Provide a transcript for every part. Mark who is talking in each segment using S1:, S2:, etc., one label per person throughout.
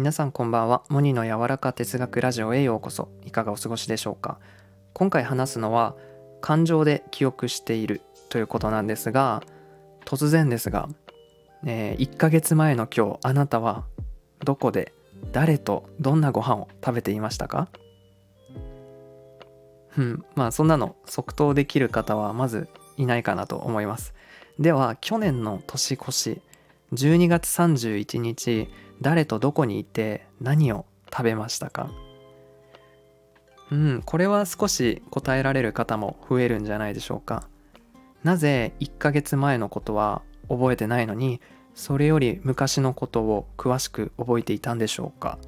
S1: 皆さんこんばんは。モニの柔らか哲学ラジオへようこそ。いかがお過ごしでしょうか。今回話すのは感情で記憶しているということなんですが突然ですが、えー、1ヶ月前の今日あなたはどこで誰とどんなご飯を食べていましたか？うんまあそんなの即答できる方はまずいないかなと思います。では去年の年越し12月31日誰とどこにいて何を食べましたか？うんこれは少し答えられる方も増えるんじゃないでしょうか。なぜ1ヶ月前のことは覚えてないのにそれより昔のことを詳しく覚えていたんでしょうか？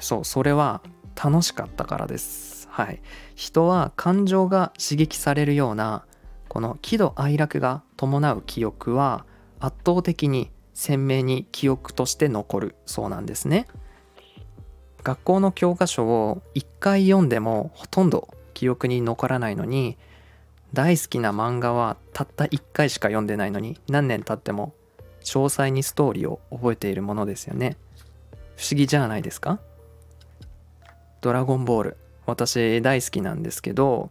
S1: そうそれは楽しかったからです。はい。人は感情が刺激されるようなこの喜怒哀楽が伴う記憶は圧倒的に鮮明に記憶として残るそうなんですね。学校の教科書を1回読んでもほとんど記憶に残らないのに大好きな漫画はたった1回しか読んでないのに何年経っても詳細にストーリーを覚えているものですよね。不思議じゃないですか？ドラゴンボール私大好きなんですけど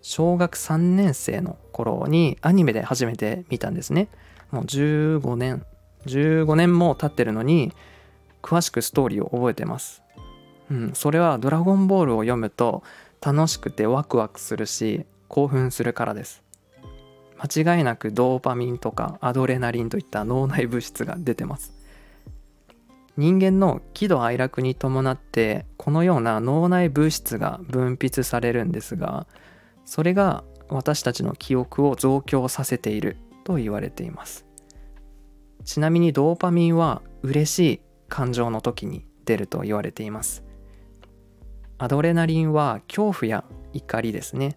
S1: 小学3年生の頃にアニメで初めて見たんですね。もう15年15年も経ってるのに詳しくストーリーを覚えてます。うんそれはドラゴンボールを読むと楽しくてワクワクするし興奮するからです。間違いなくドーパミンとかアドレナリンといった脳内物質が出てます。人間の喜怒哀楽に伴ってこのような脳内物質が分泌されるんですがそれが私たちの記憶を増強させていると言われています。ちなみにドーパミンは嬉しい感情の時に出ると言われています。アドレナリンは恐怖や怒りですね。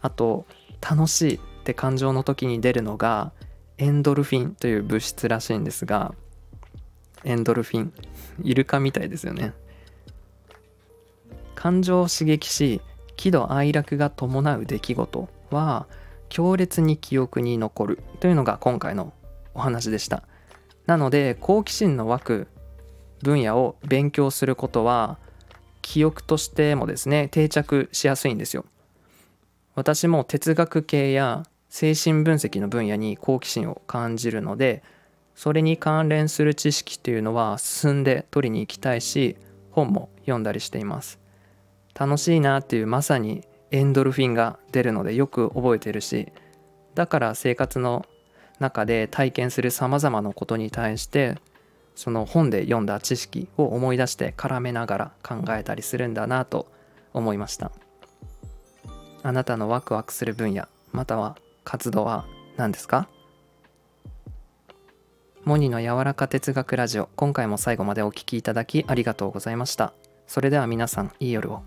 S1: あと楽しいって感情の時に出るのがエンドルフィンという物質らしいんですがエンドルフィンイルカみたいですよね。感情を刺激し喜怒哀楽が伴う出来事は強烈に記憶に残るというのが今回のお話でした。なので好奇心の湧く分野を勉強することは記憶としてもですね定着しやすいんですよ。私も哲学系や精神分析の分野に好奇心を感じるのでそれに関連する知識というのは進んで取りに行きたいし本も読んだりしています。楽しいなっていうまさにエンドルフィンが出るのでよく覚えてるしだから生活の中で体験するさまざまなことに対してその本で読んだ知識を思い出して絡めながら考えたりするんだなと思いました。あなたのワクワクする分野または活動は何ですか？モニの柔らか哲学ラジオ今回も最後までお聴きいただきありがとうございました。それでは皆さんいい夜を。